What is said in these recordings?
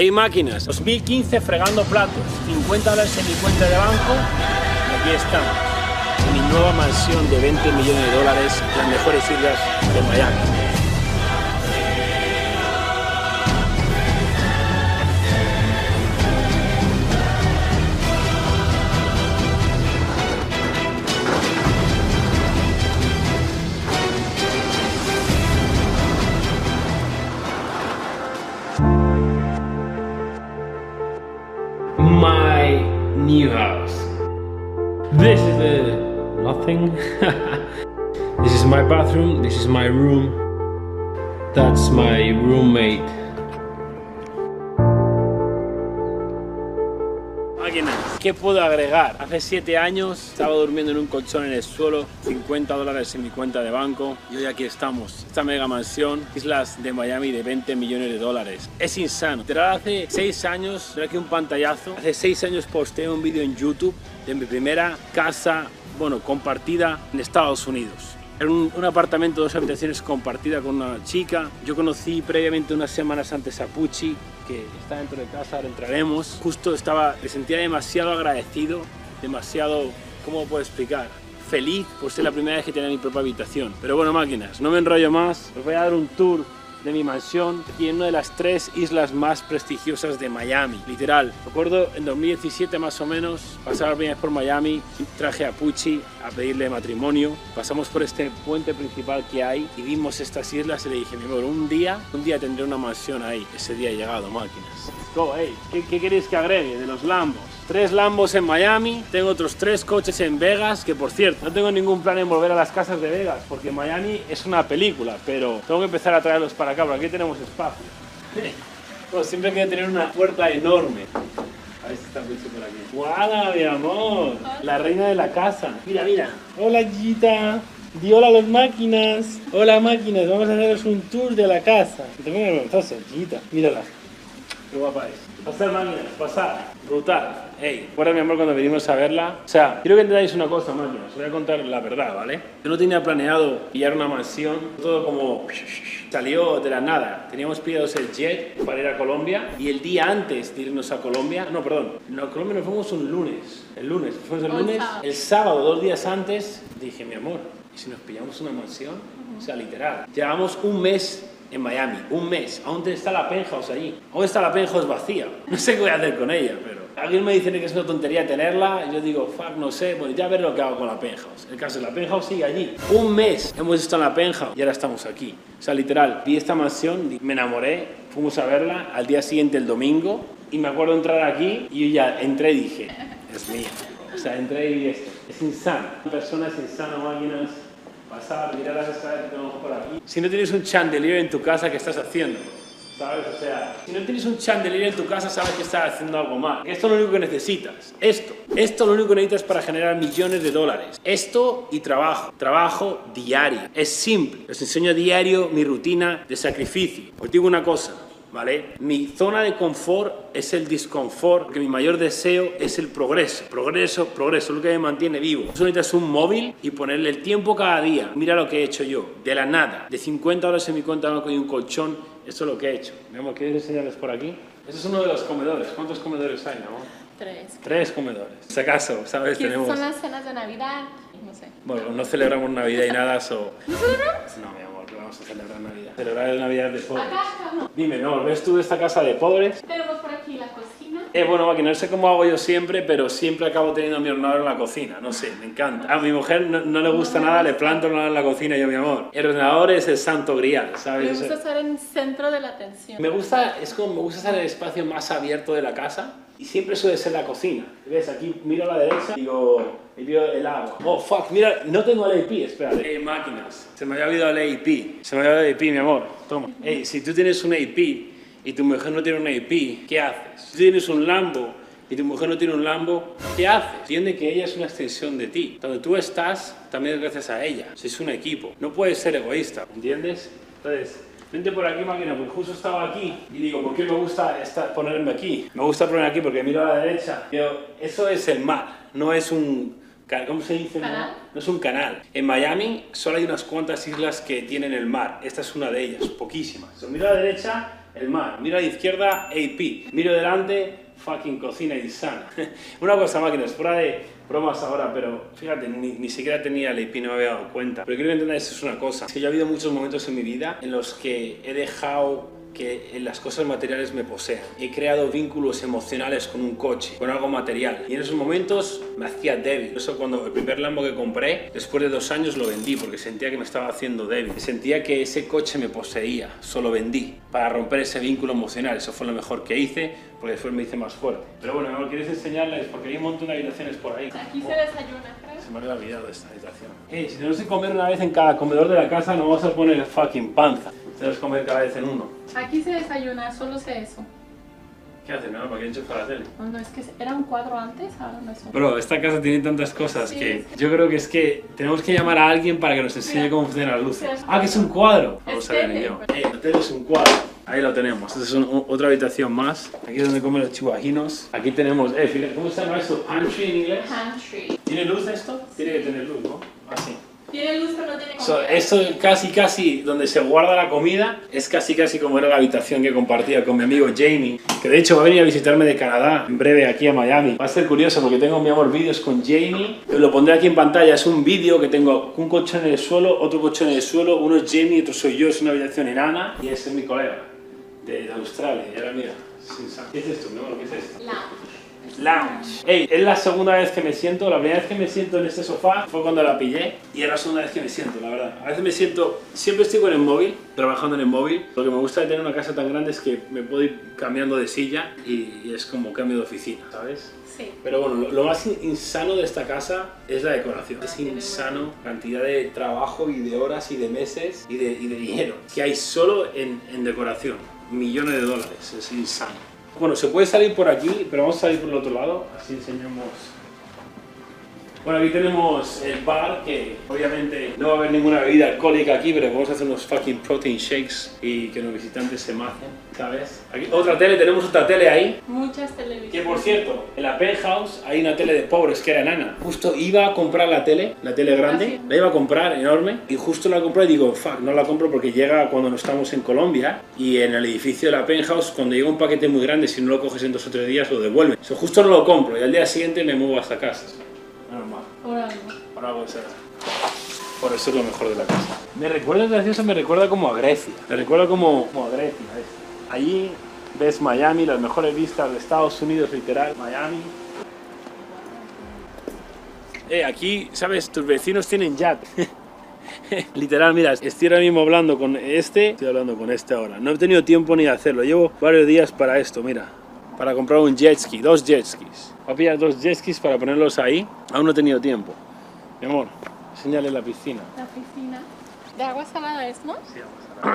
Hey máquinas, 2015 fregando platos, 50 dólares en mi cuenta de banco, aquí estamos, mi nueva mansión de 20 millones de dólares las mejores islas de Miami. My bathroom, this is my room. That's my roommate. ¿Qué puedo agregar? Hace 7 años estaba durmiendo en un colchón en el suelo, 50 dólares en mi cuenta de banco y hoy aquí estamos. Esta mega mansión, islas de Miami de 20 millones de dólares. Es insano. Pero hace 6 años, aquí un pantallazo, hace 6 años posteé un vídeo en YouTube de mi primera casa, bueno, compartida en Estados Unidos. Era un, un, apartamento, dos habitaciones compartida con una chica. Yo conocí previamente unas semanas antes a Pucci, que está dentro de casa, ahora entraremos. Justo estaba, me sentía demasiado agradecido, demasiado, ¿cómo puedo explicar? Feliz por ser la primera vez que tenía mi propia habitación. Pero bueno, máquinas, no me enrollo más, os voy a dar un tour de mi mansión aquí en una de las tres islas más prestigiosas de Miami. Literal, recuerdo en 2017 más o menos, pasar vez por Miami, traje a Pucci a pedirle matrimonio, pasamos por este puente principal que hay y vimos estas islas y le dije, mi amor, un día, un día tendré una mansión ahí. Ese día ha llegado, máquinas. Go, hey, ¿qué, qué queréis que agregue de los Lambos? tres Lambos en Miami, tengo otros tres coches en Vegas, que por cierto, no tengo ningún plan en volver a las casas de Vegas, porque Miami es una película, pero tengo que empezar a traerlos para acá, porque aquí tenemos espacio. Bueno, siempre quiero tener una puerta enorme. A ver si por aquí. ¡Guada, mi amor! La reina de la casa. Mira, mira. Hola, Gita. Di hola a las máquinas. Hola, máquinas. Vamos a haceros un tour de la casa. Te voy a Gita. Mírala. Qué guapa es. Pasar máquinas, pasar. Brutal. Hey, fuera mi amor cuando venimos a verla. O sea, quiero que entendáis una cosa, máquinas. Os voy a contar la verdad, ¿vale? Yo no tenía planeado pillar una mansión. Todo como salió de la nada. Teníamos pedidos el jet para ir a Colombia. Y el día antes de irnos a Colombia... No, perdón. No, a Colombia nos fuimos un lunes. El lunes. Fuimos el lunes. El sábado, dos días antes, dije, mi amor, ¿y si nos pillamos una mansión? O sea, literal. Llevamos un mes en Miami, un mes. Aún está la penthouse allí. Aún está la penthouse vacía. No sé qué voy a hacer con ella, pero... Alguien me dice que es una tontería tenerla, y yo digo, fuck, no sé, bueno, ya ver lo que hago con la penthouse. El caso es la penthouse sigue allí. Un mes hemos estado en la penthouse y ahora estamos aquí. O sea, literal, vi esta mansión, me enamoré, fuimos a verla al día siguiente, el domingo, y me acuerdo entrar aquí y yo ya entré y dije, es mía. O sea, entré y es, es insano. Personas insanas, máquinas pasar, mirar las que tenemos por aquí. Si no tienes un chandelier en tu casa, ¿qué estás haciendo? ¿Sabes? O sea, si no tienes un chandelier en tu casa, sabes que estás haciendo algo mal. Esto es lo único que necesitas. Esto. Esto es lo único que necesitas para generar millones de dólares. Esto y trabajo. Trabajo diario. Es simple. Les enseño diario mi rutina de sacrificio. Os digo una cosa. ¿Vale? Mi zona de confort es el disconfort, porque mi mayor deseo es el progreso. Progreso, progreso, lo que me mantiene vivo. Tú necesitas un móvil y ponerle el tiempo cada día. Mira lo que he hecho yo, de la nada, de 50 horas en mi cuenta banco y un colchón, eso es lo que he hecho. Vamos, ¿quieres enseñarles por aquí? Ese es uno de los comedores. ¿Cuántos comedores hay, amor? Tres. Tres comedores. Si acaso, ¿sabes? ¿Qué Tenemos... son las cenas de Navidad? No sé. Bueno, no celebramos Navidad y nada, so... ¿No celebramos? No, mi amor, vamos a celebrar Navidad. Celebrar la Navidad de pobres. Acá, no. Dime, amor, ¿ves tú esta casa de pobres? Tenemos por aquí la cocina. Eh, bueno, Maki, no sé cómo hago yo siempre, pero siempre acabo teniendo mi ordenador en la cocina. No sé, me encanta. A mi mujer no, no le gusta nada, le planto el ordenador en la cocina y yo, mi amor. El ordenador es el santo grial, Me ¿sabes? gusta estar en el centro de la atención. Me gusta, es como me gusta estar en el espacio más abierto de la casa y siempre suele ser la cocina. ¿Ves? Aquí miro a la derecha y digo, y el agua. Oh, fuck, mira, no tengo el AP, espérate. Eh, máquinas. Se me había olvidado el AP. Se me había olvidado el AP, mi amor. Toma. Ey, si tú tienes un AP y tu mujer no tiene un AP, ¿qué haces? Si tú tienes un Lambo y tu mujer no tiene un Lambo, ¿qué haces? Entiende que ella es una extensión de ti. Donde tú estás, también es gracias a ella. Si es un equipo. No puedes ser egoísta, ¿entiendes? Entonces, vente por aquí, máquina, porque justo estaba aquí y digo, ¿por qué me gusta estar, ponerme aquí? Me gusta ponerme aquí porque miro a la derecha. Digo, eso es el mar, no es un... ¿Cómo se dice? ¿Canal? No es un canal. En Miami solo hay unas cuantas islas que tienen el mar. Esta es una de ellas, poquísimas. So, miro a la derecha el mar. Miro a la izquierda, AP. Miro delante, fucking cocina insana. Una cosa, máquinas, fuera de bromas ahora, pero fíjate, ni, ni siquiera tenía el AP, no me había dado cuenta. Pero quiero que entendáis es una cosa. Es que yo ha habido muchos momentos en mi vida en los que he dejado que las cosas materiales me posean. He creado vínculos emocionales con un coche, con algo material. Y en esos momentos me hacía débil. Eso cuando el primer Lambo que compré, después de dos años lo vendí porque sentía que me estaba haciendo débil. Sentía que ese coche me poseía. Solo vendí para romper ese vínculo emocional. Eso fue lo mejor que hice porque después me hice más fuerte. Pero bueno, me quieres enseñarles porque hay un montón de habitaciones por ahí. Aquí se desayuna. Se me había olvidado esta habitación. Eh, si tenemos que comer una vez en cada comedor de la casa, no vamos a poner fucking panza. Tenemos que comer cada vez en uno. Aquí se desayuna, solo sé eso. ¿Qué haces, no? ¿Para qué enchufar la tele? No, es que era un cuadro antes, ahora no es un Bro, esta casa tiene tantas cosas Sí, que sí. yo creo que es que tenemos que llamar a alguien para que nos enseñe Mira. cómo funcionan las luces. Ah, que es un cuadro. Tele, yo. pues. Eh, el tele es un cuadro. Ahí lo tenemos. Esta es un- otra habitación más. Aquí es donde comen los chihuajinos. Aquí tenemos, eh, fíjate, ¿cómo se llama esto? Pantry en inglés. pantry. ¿Tiene luz esto? Tiene que tener luz, ¿no? Así. Tiene luz, pero no tiene So, comida. esto casi casi donde se guarda la comida es casi casi como era la habitación que compartía con mi amigo Jamie, que de hecho va a venir a visitarme de Canadá en breve aquí a Miami. Va a ser curioso porque tengo mi amor vídeos con Jamie, lo pondré aquí en pantalla, es un vídeo que tengo un colchón en el suelo, otro colchón en el suelo, uno es Jamie, otro soy yo, es una habitación enana y ese es mi colega de, de Australia. Y ahora mira, sin sa- ¿qué es esto, mi amor? ¿Qué es esto? Lounge. Lounge. Ey, es la segunda vez que me siento. La primera vez que me siento en este sofá fue cuando la pillé. Y es la segunda vez que me siento, la verdad. A veces me siento. Siempre estoy con el móvil, trabajando en el móvil. Lo que me gusta de tener una casa tan grande es que me puedo ir cambiando de silla y, y es como cambio de oficina, ¿sabes? Sí. Pero bueno, lo, lo más in- insano de esta casa es la decoración. Es insano cantidad de trabajo y de horas y de meses y de, y de dinero que hay solo en, en decoración. Millones de dólares. Es insano. Bueno, se puede salir por aquí, pero vamos a salir por el otro lado. Así enseñamos. Bueno, aquí tenemos el bar, que obviamente no va a haber ninguna bebida alcohólica aquí, pero vamos a hacer unos fucking protein shakes y que los visitantes se macen, ¿sabes? Aquí otra tele, tenemos otra tele ahí, Muchas que televisiones. por cierto, en la penthouse hay una tele de pobres que era enana. Justo iba a comprar la tele, la tele grande, Ah, la iba a comprar enorme y justo la compré y digo, fuck, no la compro porque llega cuando no estamos en Colombia y en el edificio de la penthouse, cuando llega un paquete muy grande, si no lo coges en dos o tres días, lo devuelven. So, justo no lo compro y al día siguiente me muevo hasta casa. Algo. Por algo. Por eso es lo mejor de la casa. Me recuerda, gracioso, me recuerda como a Grecia. Me recuerda como, como a Grecia. Allí ves Miami, las mejores vistas de Estados Unidos, literal. Miami. Eh, aquí, ¿sabes? Tus vecinos tienen yate. Literal, mira, estoy ahora mismo hablando con este, estoy hablando con este ahora. No he tenido tiempo ni de hacerlo. Llevo varios días para esto, mira. Para comprar un jet ski, dos jet skis. Voy a pillar dos jet skis para ponerlos ahí. Aún no he tenido tiempo. Mi amor, enséñale la piscina. La piscina. De agua salada es, ¿no?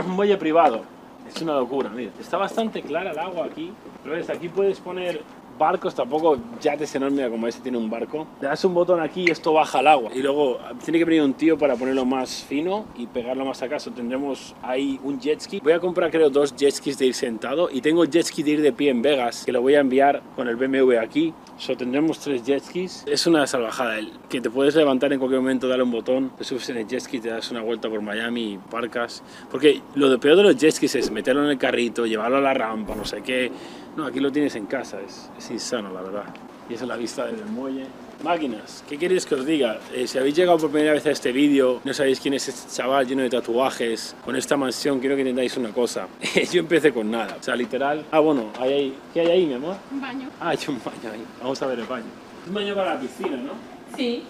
Un muelle privado. Es una locura, mira. Está bastante clara el agua aquí. Pero ves, aquí puedes poner barcos, tampoco yates enormes como ese tiene un barco. Le das un botón aquí y esto baja al agua. Y luego tiene que venir un tío para ponerlo más fino y pegarlo más acaso. Tendremos ahí un jet ski. Voy a comprar creo dos jet skis de ir sentado y tengo jet ski de ir de pie en Vegas que lo voy a enviar con el BMW aquí. So, tendremos tres jet skis. Es una salvajada el que te puedes levantar en cualquier momento, darle un botón, te subes en el jet ski, te das una vuelta por Miami y parcas. Porque lo peor de los jet skis es meterlo en el carrito, llevarlo a la rampa, no sé qué. No, aquí lo tienes en casa, es, es insano, la verdad. Y esa es la vista del muelle. Máquinas, ¿qué queréis que os diga? Eh, si habéis llegado por primera vez a este vídeo, no sabéis quién es este chaval lleno de tatuajes, con esta mansión, quiero que entendáis una cosa. Yo empecé con nada, o sea, literal. Ah, bueno, hay ahí. ¿qué hay ahí, mi amor? Un baño. Ah, hay un baño ahí. Vamos a ver el baño. Un baño para la piscina, ¿no? Sí.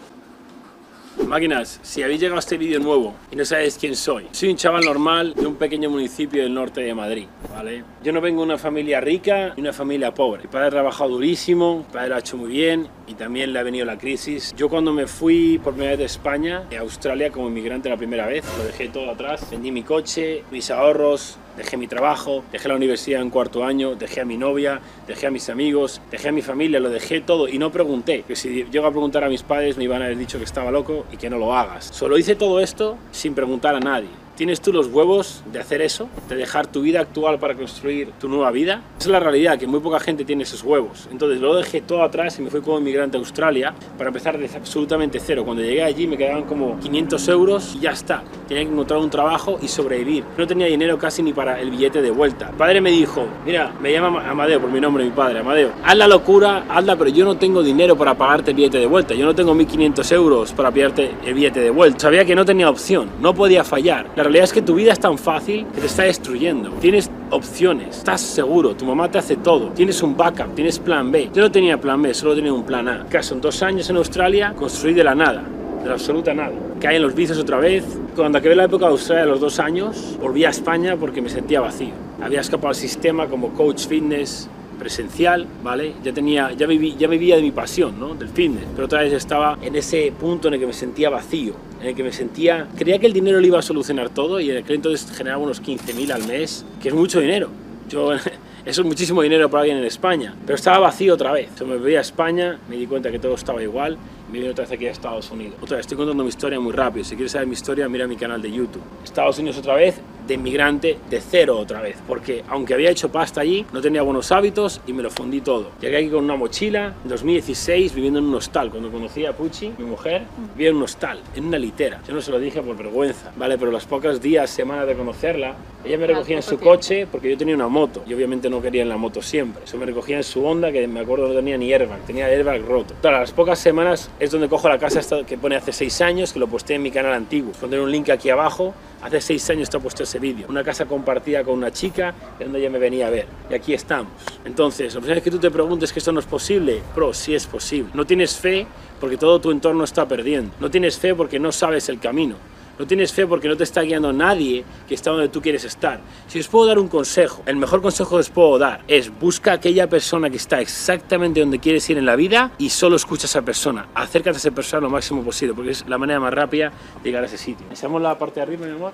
Máquinas, si habéis llegado a este vídeo nuevo y no sabéis quién soy, soy un chaval normal de un pequeño municipio del norte de Madrid, ¿vale? Yo no vengo de una familia rica ni una familia pobre. Mi padre ha trabajado durísimo, mi padre lo ha hecho muy bien y también le ha venido la crisis. Yo cuando me fui por primera vez de España a Australia como inmigrante la primera vez, lo dejé todo atrás, vendí mi coche, mis ahorros, dejé mi trabajo, dejé la universidad en cuarto año, dejé a mi novia, dejé a mis amigos, dejé a mi familia, lo dejé todo y no pregunté. Que si llego a preguntar a mis padres me iban a haber dicho que estaba loco y que no lo hagas. Solo hice todo esto sin preguntar a nadie. ¿Tienes tú los huevos de hacer eso? ¿De dejar tu vida actual para construir tu nueva vida? Esa es la realidad, que muy poca gente tiene esos huevos. Entonces lo dejé todo atrás y me fui como inmigrante a Australia para empezar desde absolutamente cero. Cuando llegué allí me quedaban como 500 euros y ya está. Tenía que encontrar un trabajo y sobrevivir. No tenía dinero casi ni para el billete de vuelta. El padre me dijo, mira, me llama Amadeo por mi nombre, mi padre, Amadeo. Haz la locura, hazla, pero yo no tengo dinero para pagarte el billete de vuelta. Yo no tengo 1500 euros para pillarte el billete de vuelta. Sabía que no tenía opción, no podía fallar. La realidad es que tu vida es tan fácil que te está destruyendo. Tienes opciones, estás seguro, tu mamá te hace todo, tienes un backup, tienes plan B. Yo no tenía plan B, solo tenía un plan A. Caso en dos años en Australia construí de la nada, de la absoluta nada. Caí en los vicios otra vez. Cuando acabé la época de Australia a los dos años, volví a España porque me sentía vacío. Había escapado al sistema como coach fitness, presencial, ¿vale? Ya tenía, ya, viví, ya vivía de mi pasión, ¿no? Del fitness, pero otra vez estaba en ese punto en el que me sentía vacío, en el que me sentía, creía que el dinero lo iba a solucionar todo y en aquel entonces generaba unos 15.000 al mes, que es mucho dinero. Yo, eso es muchísimo dinero para alguien en España, pero estaba vacío otra vez. Yo me veía a España, me di cuenta que todo estaba igual vine otra vez aquí a Estados Unidos. Otra vez, estoy contando mi historia muy rápido. Si quieres saber mi historia, mira mi canal de YouTube. Estados Unidos otra vez, de inmigrante, de cero otra vez. Porque aunque había hecho pasta allí, no tenía buenos hábitos y me lo fundí todo. Llegué aquí con una mochila, en 2016, viviendo en un hostal. Cuando conocí a Pucci, mi mujer, vivía en un hostal, en una litera. Yo no se lo dije por vergüenza, ¿vale? Pero las pocas días, semanas de conocerla, ella me recogía en su coche porque yo tenía una moto. Y obviamente no quería en la moto siempre. Eso me recogía en su Honda, que me acuerdo no tenía ni airbag, tenía airbag roto. Todas las pocas semanas es donde cojo la casa esta que pone hace seis años, que lo posté en mi canal antiguo. Pondré un link aquí abajo. Hace seis años está puesto ese vídeo. Una casa compartida con una chica donde ella me venía a ver. Y aquí estamos. Entonces, la primera vez que tú te preguntes que esto no es posible, pro, sí es posible. No tienes fe porque todo tu entorno está perdiendo. No tienes fe porque no sabes el camino. No tienes fe porque no te está guiando nadie que está donde tú quieres estar. Si os puedo dar un consejo, el mejor consejo que os puedo dar es busca a aquella persona que está exactamente donde quieres ir en la vida y solo escucha a esa persona. Acércate a esa persona lo máximo posible porque es la manera más rápida de llegar a ese sitio. ¿Echamos la parte de arriba, mi amor?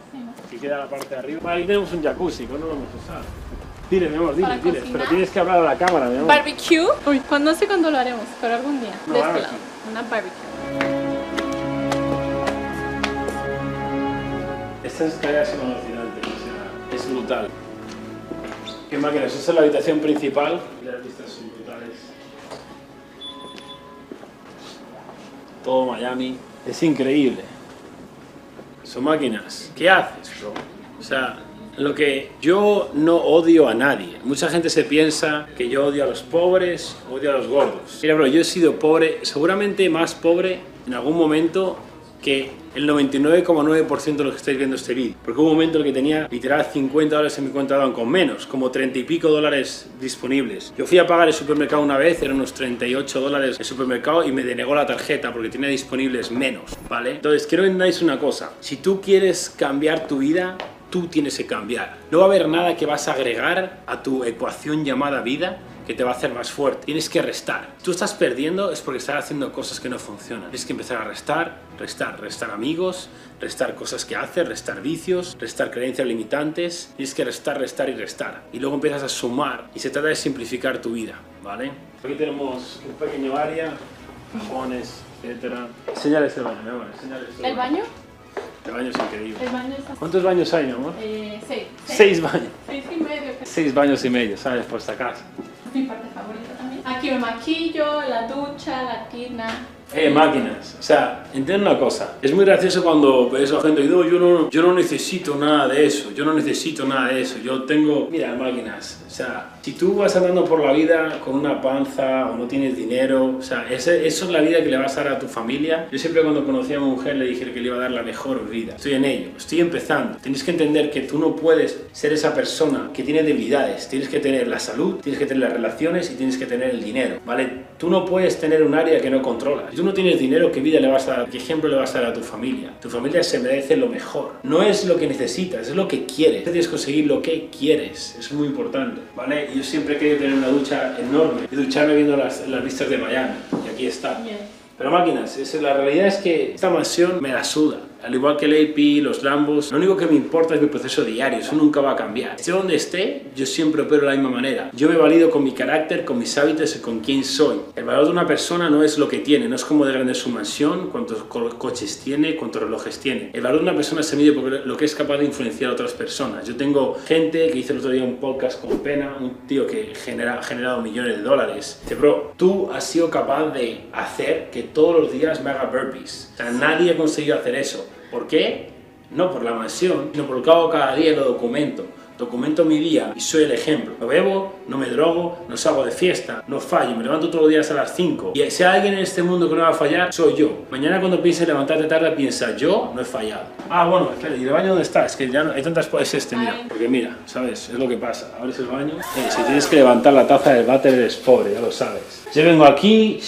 Que queda la parte de arriba. Ahí tenemos un jacuzzi, no lo vamos a usar. Dile, mi amor, dile, Para dile. cocinar. Pero tienes que hablar a la cámara, mi amor. Barbecue. Uy, pues no sé cuándo lo haremos, pero algún día. No, de este lado. Una barbecue. Estas escaleras son alucinantes, o sea, es brutal. Qué máquinas, esta es la habitación principal. Las vistas son brutales. Todo Miami. Es increíble. Son máquinas. ¿Qué haces, bro? O sea, lo que yo no odio a nadie. Mucha gente se piensa que yo odio a los pobres, odio a los gordos. Mira, bro, yo he sido pobre, seguramente más pobre en algún momento que el 99,9% de los que estáis viendo este vídeo. Porque hubo un momento en el que tenía literal 50 dólares en mi cuenta de banco, menos, como 30 y pico dólares disponibles. Yo fui a pagar el supermercado una vez, eran unos 38 dólares el supermercado y me denegó la tarjeta porque tenía disponibles menos, ¿vale? Entonces, quiero que entendáis una cosa. Si tú quieres cambiar tu vida, tú tienes que cambiar. No va a haber nada que vas a agregar a tu ecuación llamada vida que te va a hacer más fuerte. Tienes que restar. Tú estás perdiendo es porque estás haciendo cosas que no funcionan. Tienes que empezar a restar, restar, restar amigos, restar cosas que haces, restar vicios, restar creencias limitantes. Tienes que restar, restar y restar. Y luego empiezas a sumar y se trata de simplificar tu vida, ¿vale? Aquí tenemos un pequeño área, cajones, etcétera. Enseñales el baño, mi amor, enséñales ¿El baño? El baño es increíble. El baño es. ¿Cuántos baños hay, mi amor? Eh, seis. Seis baños. Seis y medio. Seis baños y medio, ¿sabes? Por esta casa. Mi parte favorita también. Aquí me maquillo, la ducha, la tina. Eh, máquinas. O sea, entiendo una cosa. Es muy gracioso cuando ves a gente y digo, yo no, yo no necesito nada de eso. Yo no necesito nada de eso. Yo tengo, mira, máquinas. O sea, si tú vas andando por la vida con una panza o no tienes dinero, o sea, ese- eso es la vida que le vas a dar a tu familia. Yo siempre cuando conocí a mi mujer le dije que le iba a dar la mejor vida. Estoy en ello, estoy empezando. Tienes que entender que tú no puedes ser esa persona que tiene debilidades. Tienes que tener la salud, tienes que tener las relaciones y tienes que tener el dinero, ¿vale? Tú no puedes tener un área que no controlas. Si tú no tienes dinero, ¿qué vida le vas a dar? ¿Qué ejemplo le vas a dar a tu familia? Tu familia se merece lo mejor. No es lo que necesitas, es lo que quieres. Tienes que conseguir lo que quieres. Es muy importante, ¿vale? Y Yo siempre he querido tener una ducha enorme y ducharme viendo las, las vistas de Miami. Y aquí está. Bien. Pero máquinas, es- la realidad es que esta mansión me la suda. Al igual que el AP, los Lambos, lo único que me importa es mi proceso diario, eso nunca va a cambiar. Esté donde esté, yo siempre opero de la misma manera. Yo me valido con mi carácter, con mis hábitos y con quién soy. El valor de una persona no es lo que tiene, no es como de grande su mansión, cuántos coches tiene, cuántos relojes tiene. El valor de una persona se mide por lo que es capaz de influenciar a otras personas. Yo tengo gente que hice el otro día un podcast con Pena, un tío que genera, ha generado millones de dólares. Dice, bro, tú has sido capaz de hacer que todos los días me haga burpees. O sea, nadie ha conseguido hacer eso. ¿Por qué? No por la mansión, sino por lo que hago cada día lo documento. Documento mi día y soy el ejemplo. No bebo, no me drogo, no salgo de fiesta, no fallo, me levanto todos los días a las 5. Y si hay alguien en este mundo que no va a fallar, soy yo. Mañana cuando pienses levantarte tarde, piensa, yo no he fallado. Ah, bueno, espera, ¿y el baño dónde está? Es que ya no, hay tantas... Es este, mira. Porque mira, ¿sabes? Es lo que pasa. Abres el baño. Eh, si tienes que levantar la taza del váter, eres pobre, ya lo sabes. Yo vengo aquí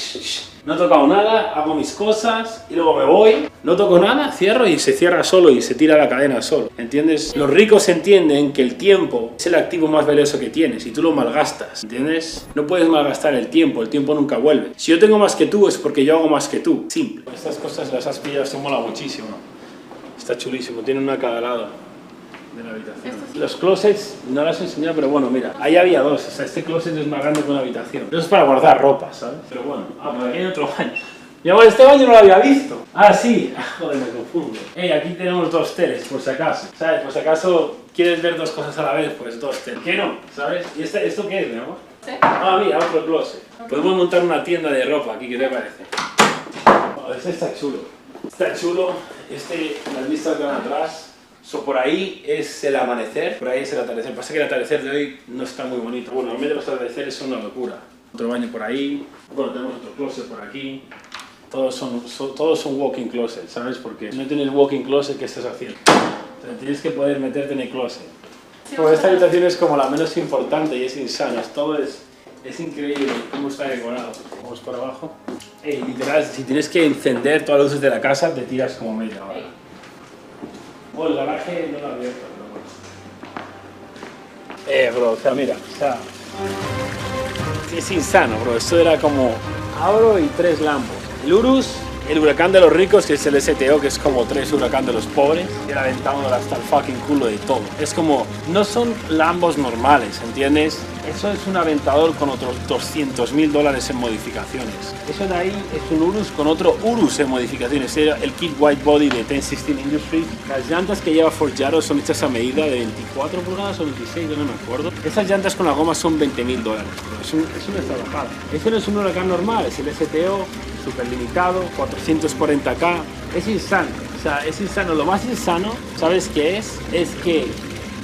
no he tocado nada, hago mis cosas y luego me voy, no toco nada, cierro y se cierra solo y se tira la cadena solo. ¿Entiendes? Los ricos entienden que el tiempo es el activo más valioso que tienes y tú lo malgastas. ¿Entiendes? No puedes malgastar el tiempo, el tiempo nunca vuelve. Si yo tengo más que tú es porque yo hago más que tú. Simple. Estas cosas las has pillado, esto mola muchísimo. Está chulísimo, tiene una cada lado de la habitación. Los closets no las he enseñado, pero bueno, mira, ahí había dos. O sea, este closet es más grande que una habitación. Eso es para guardar ropa, ¿sabes? Pero bueno, ah, por aquí hay otro baño. Mi amor, este baño no lo había visto. Ah, sí. Joder, me confundo. Hey, aquí tenemos dos teles, por si acaso. ¿Sabes? Por si acaso quieres ver dos cosas a la vez, pues dos teles. ¿Qué no? ¿Sabes? ¿Y este, esto qué es, mi amor? ¿Sí? Ah, mira, otro closet. Podemos montar una tienda de ropa aquí, ¿qué te parece? Oh, este está chulo. Está chulo. Este, las vistas van atrás. So, por ahí es el amanecer, por ahí es el atardecer. Pasa que el atardecer de hoy no está muy bonito. Bueno, al menos los atardeceres son una locura. Otro baño por ahí, bueno, tenemos otro closet por aquí. Todos son, todos son walking closet, ¿sabes? Porque si no tienes walking closet, ¿qué estás haciendo? tienes que poder meterte en el closet. Pues esta habitación es como la menos importante y es insana. Todo es, es increíble cómo está decorado. Vamos por abajo. Hey, literal, si tienes que encender todas las luces de la casa, te tiras como media hora. Bueno, el garaje no lo ha abierto, pero bueno. Eh, bro, o sea, mira, o sea. Es insano, bro. Esto era como. Abro y tres lambos. El Urus el huracán de los ricos, que es el STO, que es como tres huracán de los pobres, y el aventado hasta el fucking culo de todo. Es como, no son lambos normales, ¿entiendes? Eso es un aventador con otros 200 mil dólares en modificaciones. Eso de ahí es un Urus con otro Urus en modificaciones. El kit white body de 1016 Industries. Las llantas que lleva Forjaro son hechas a medida de 24 pulgadas o 26, yo no me acuerdo. Esas llantas con la goma son 20 mil dólares. Es, un, es una trabajada. Ese no es un huracán normal, es el STO super limitado, 440k. Es insano, o sea, es insano. Lo más insano, ¿sabes qué es? Es que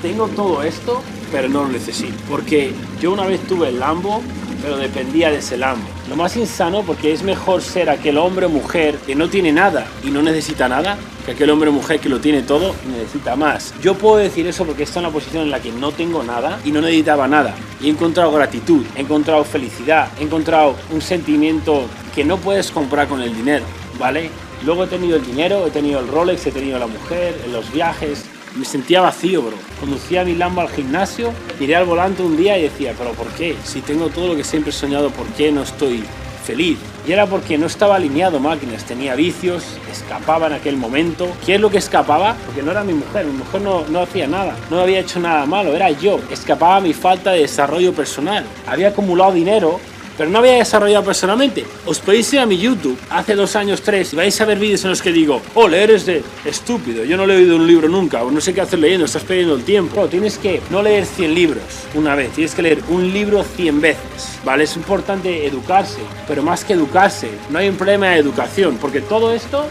tengo todo esto, pero no lo necesito. Porque yo una vez tuve el Lambo, pero dependía de ese Lambo. Lo más insano porque es mejor ser aquel hombre o mujer que no tiene nada y no necesita nada que aquel hombre o mujer que lo tiene todo y necesita más. Yo puedo decir eso porque estoy en una posición en la que no tengo nada y no necesitaba nada. Y he encontrado gratitud, he encontrado felicidad, he encontrado un sentimiento que no puedes comprar con el dinero, ¿vale? Luego he tenido el dinero, he tenido el Rolex, he tenido la mujer, los viajes. Me sentía vacío, bro. Conducía mi Lambo al gimnasio, miré al volante un día y decía, pero ¿por qué? Si tengo todo lo que siempre he soñado, ¿por qué no estoy feliz? Y era porque no estaba alineado máquinas, tenía vicios, escapaba en aquel momento. ¿Qué es lo que escapaba? Porque no era mi mujer, mi mujer no, no hacía nada, no había hecho nada malo, era yo. Escapaba mi falta de desarrollo personal. Había acumulado dinero pero no había desarrollado personalmente. Os podéis ir a mi YouTube hace dos años, tres, y vais a ver vídeos en los que digo, ole, eres de estúpido, yo no he leído un libro nunca, o no sé qué hacer leyendo, estás perdiendo el tiempo. tienes que no leer 100 libros una vez, tienes que leer un libro 100 veces, ¿vale? Es importante educarse, pero más que educarse, no hay un problema de educación, porque todo esto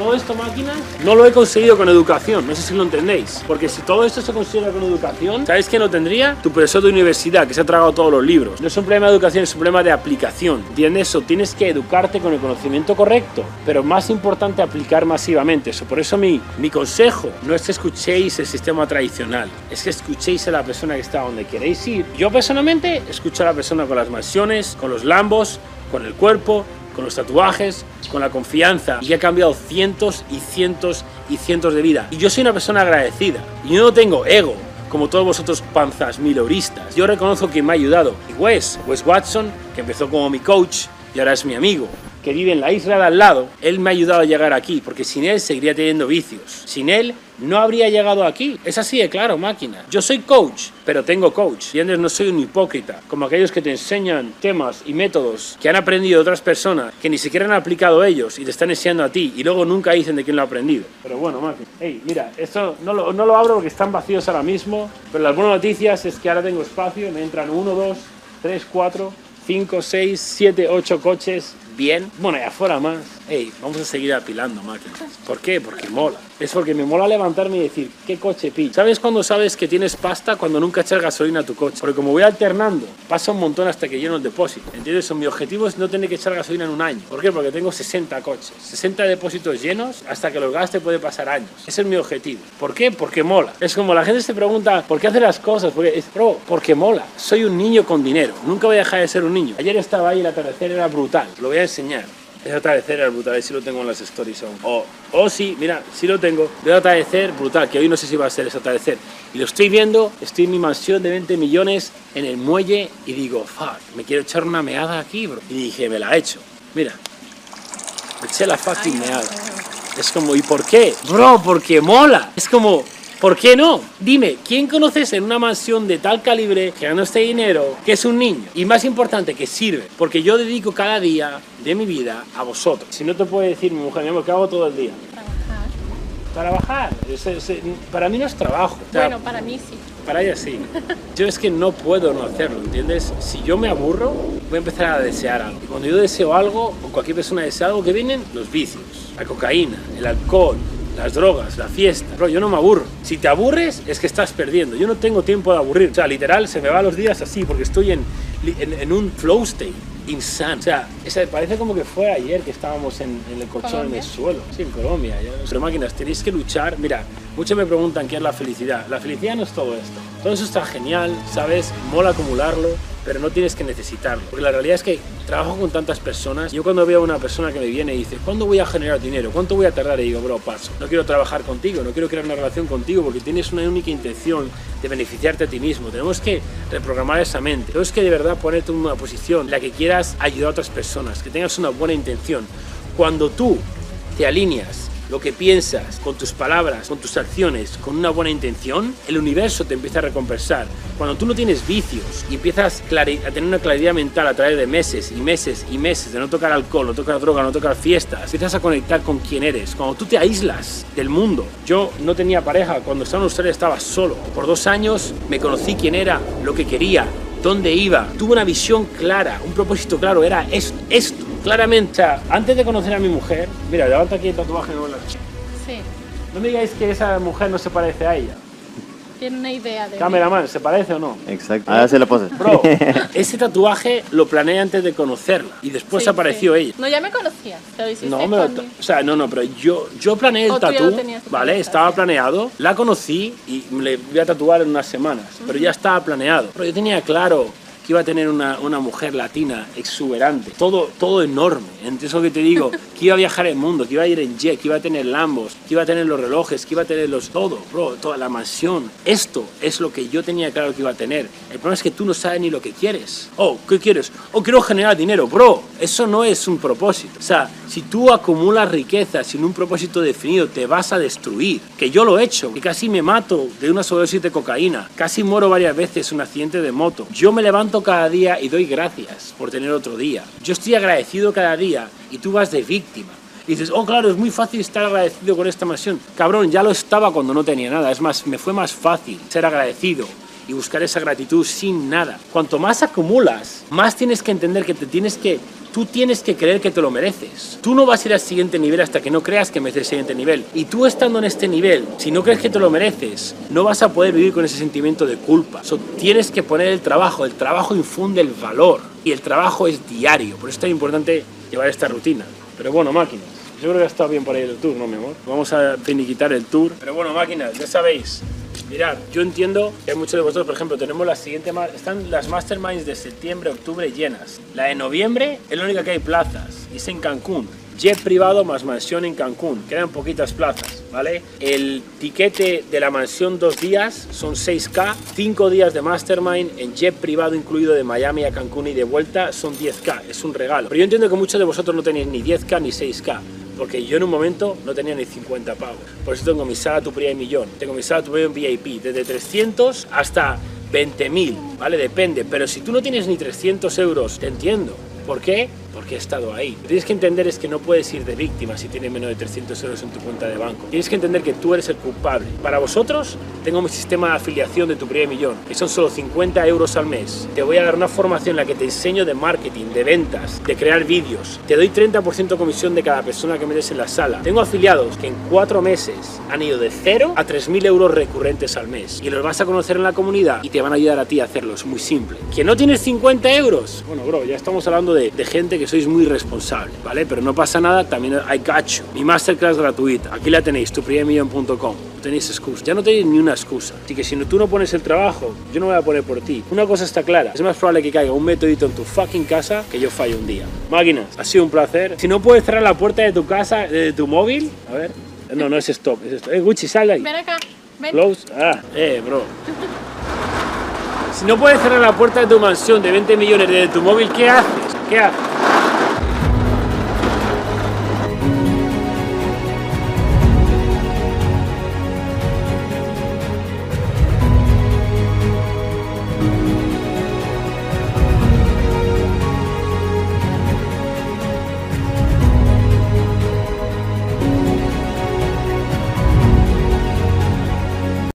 todo esto máquinas no lo he conseguido con educación, no sé si lo entendéis. Porque si todo esto se consigue con educación, ¿sabéis qué no tendría? Tu profesor de universidad que se ha tragado todos los libros. No es un problema de educación, es un problema de aplicación. ¿Entiendes eso? Tienes que educarte con el conocimiento correcto, pero más importante aplicar masivamente eso. Por eso mi, mi consejo no es que escuchéis el sistema tradicional, es que escuchéis a la persona que está donde queréis ir. Yo personalmente escucho a la persona con las mansiones, con los lambos, con el cuerpo, con los tatuajes, con la confianza y ha cambiado cientos y cientos y cientos de vidas. Y yo soy una persona agradecida y yo no tengo ego como todos vosotros panzas mileuristas. Yo reconozco que me ha ayudado. Y Wes, Wes Watson, que empezó como mi coach y ahora es mi amigo. Que vive en la isla de al lado, él me ha ayudado a llegar aquí, porque sin él seguiría teniendo vicios. Sin él no habría llegado aquí. Es así de claro, máquina. Yo soy coach, pero tengo coach. Y no soy un hipócrita, como aquellos que te enseñan temas y métodos que han aprendido otras personas, que ni siquiera han aplicado ellos y te están enseñando a ti, y luego nunca dicen de quién lo ha aprendido. Pero bueno, máquina. Hey, mira, esto no lo, no lo abro porque están vacíos ahora mismo, pero las buenas noticias es que ahora tengo espacio, me entran uno, dos, tres, cuatro, cinco, seis, siete, ocho coches Bueno, y afuera más. Hey, vamos a seguir apilando máquinas. ¿Por qué? Porque mola. Es porque me mola levantarme y decir, ¿qué coche pi? ¿Sabes cuando sabes que tienes pasta? Cuando nunca echas gasolina a tu coche. Porque como voy alternando, pasa un montón hasta que lleno el depósito. ¿Entiendes? Mi objetivo es no tener que echar gasolina en un año. ¿Por qué? Porque tengo 60 coches. 60 depósitos llenos hasta que los gaste puede pasar años. Ese es mi objetivo. ¿Por qué? Porque mola. Es como la gente se pregunta, ¿por qué hace las cosas? Porque, es, bro, porque mola. Soy un niño con dinero. Nunca voy a dejar de ser un niño. Ayer estaba ahí el atardecer era brutal. Lo voy a enseñar. Es atardecer era brutal, ahí sí lo tengo en las stories aún. O, oh, sí, mira, sí lo tengo. Veo atardecer brutal, que hoy no sé si va a ser ese atardecer. Y lo estoy viendo, estoy en mi mansión de 20 millones en el muelle y digo, fuck, me quiero echar una meada aquí, bro. Y dije, me la he hecho. Mira, me eché la fucking meada. Es como, ¿y por qué? Bro, porque mola. Es como, ¿Por qué no? Dime, ¿quién conoces en una mansión de tal calibre, que gana este dinero, que es un niño? Y más importante, que sirve. Porque yo dedico cada día de mi vida a vosotros. Si no te puede decir mi mujer, mi ¿qué hago todo el día? Trabajar. Trabajar. para mí no es trabajo. bueno, para mí sí. Para ella sí. Yo es que no puedo no hacerlo, ¿entiendes? Si yo me aburro, voy a empezar a desear algo. Y cuando yo deseo algo, o cualquier persona desea algo, que vienen los vicios. La cocaína, el alcohol, las drogas, la fiesta. Yo no me aburro. Si te aburres, es que estás perdiendo. Yo no tengo tiempo de aburrir. O sea, literal, se me van los días así porque estoy en, en, un flow state insano. O sea, parece como que fue ayer que estábamos en, el colchón en el suelo. Sí, en Colombia. Pero máquinas, tenéis que luchar. Mira, muchos me preguntan qué es la felicidad. La felicidad no es todo esto. Todo eso está genial, ¿sabes? Mola acumularlo pero no tienes que necesitarlo. Porque la realidad es que trabajo con tantas personas. Yo cuando veo a una persona que me viene y dice, ¿cuándo voy a generar dinero? ¿Cuánto voy a tardar? Y digo, bro, paso. No quiero trabajar contigo, no quiero crear una relación contigo porque tienes una única intención de beneficiarte a ti mismo. Tenemos que reprogramar esa mente. Tenemos que de verdad ponerte en una posición en la que quieras ayudar a otras personas, que tengas una buena intención. Cuando tú te alineas lo que piensas, con tus palabras, con tus acciones, con una buena intención, el universo te empieza a recompensar. Cuando tú no tienes vicios y empiezas a tener una claridad mental a través de meses y meses y meses de no tocar alcohol, no tocar droga, no tocar fiestas, empiezas a conectar con quién eres. Cuando tú te aíslas del mundo, yo no tenía pareja, cuando estaba en Australia estaba solo. Por dos años me conocí quién era, lo que quería, dónde iba. Tuve una visión clara, un propósito claro, era esto. esto claramente, antes de conocer a mi mujer, mira, levanta aquí el tatuaje no Sí. No me digáis que esa mujer no se parece a ella. Tiene una idea de. Cameraman, ¿se parece o no? Exacto. Ahora se la pose. Bro, ese tatuaje lo planeé antes de conocerla y después apareció ella. No, ya me conocía. no, me o sea, no, no, pero yo, yo planeé el tatu, ¿vale? Estaba planeado, la conocí y me le voy a tatuar en unas semanas, pero ya estaba planeado. Pero yo tenía claro que iba a tener una, una, mujer latina exuberante, todo, todo enorme. Entre eso que te digo, que iba a viajar el mundo, que iba a ir en jet, que iba a tener Lambos, que iba a tener los relojes, que iba a tener los todo, bro, toda la mansión. Esto es lo que yo tenía claro que iba a tener. El problema es que tú no sabes ni lo que quieres. Oh, ¿qué quieres? Oh, quiero generar dinero, bro. Eso no es un propósito. O sea, si tú acumulas riqueza sin un propósito definido, te vas a destruir. Que yo lo he hecho, que casi me mato de una sobredosis de cocaína, casi muero varias veces en un accidente de moto. Yo me levanto cada día y doy gracias por tener otro día. Yo estoy agradecido cada día y tú vas de víctima. Y dices, oh, claro, es muy fácil estar agradecido con esta mansión. Cabrón, ya lo estaba cuando no tenía nada. Es más, me fue más fácil ser agradecido y buscar esa gratitud sin nada. Cuanto más acumulas, más tienes que entender que te tienes que tú tienes que creer que te lo mereces. Tú no vas a ir al siguiente nivel hasta que no creas que mereces el siguiente nivel. Y tú estando en este nivel, si no crees que te lo mereces, no vas a poder vivir con ese sentimiento de culpa. So, tienes que poner el trabajo. El trabajo infunde el valor. Y el trabajo es diario. Por eso es tan importante llevar esta rutina. Pero bueno, máquinas. Yo creo que ha estado bien por ahí el tour, ¿no, mi amor? Vamos a finiquitar el tour. Pero bueno, máquinas, ya sabéis, Mirad, yo entiendo que hay muchos de vosotros, por ejemplo, tenemos la siguiente, están las masterminds de septiembre, octubre llenas. La de noviembre es la única que hay plazas, y es en Cancún. jet privado más mansión en Cancún. Quedan poquitas plazas, ¿vale? El tiquete de la mansión dos días son 6K, 5 días de mastermind en jet privado incluido de Miami a Cancún y de vuelta son 10K, es un regalo. Pero yo entiendo que muchos de vosotros no tenéis ni 10K ni 6K porque yo en un momento no tenía ni 50 pavos. Por eso tengo mi sala tu primer millón, tengo mi sala tu primer VIP, desde 300 hasta 20.000, ¿vale? Depende, pero si tú no tienes ni 300 euros, te entiendo. ¿Por qué? Porque he estado ahí. Tienes que entender es que no puedes ir de víctima si tienes menos de 300 euros en tu cuenta de banco. Tienes que entender que tú eres el culpable. Para vosotros, tengo mi sistema de afiliación de tu primer millón, que son solo 50 euros al mes. Te voy a dar una formación en la que te enseño de marketing, de ventas, de crear vídeos. Te doy 30% comisión de cada persona que metes en la sala. Tengo afiliados que en cuatro meses han ido de 0 a 3.000 euros recurrentes al mes. Y los vas a conocer en la comunidad y te van a ayudar a ti a hacerlo. Es muy simple. ¿Que no tienes 50 euros? Bueno, bro, ya estamos hablando de, de gente que sois muy responsables, ¿vale? Pero no pasa nada, también hay gacho. Mi masterclass gratuita, aquí la tenéis, tuprimermillón.com. No tenéis excusa, ya no tenéis ni una excusa. Así que si no, tú no pones el trabajo, yo no voy a poner por ti. Una cosa está clara, es más probable que caiga un metodito en tu fucking casa que yo falle un día. Máquinas, ha sido un placer. Si no puedes cerrar la puerta de tu casa, de tu móvil, a ver. No, no es stop, es stop. Eh, Gucci, sal de ahí. Ven acá, ven. Close. Ah, eh, bro. Si no puedes cerrar la puerta de tu mansión de 20 millones desde tu móvil, ¿qué haces? ¿Qué haces?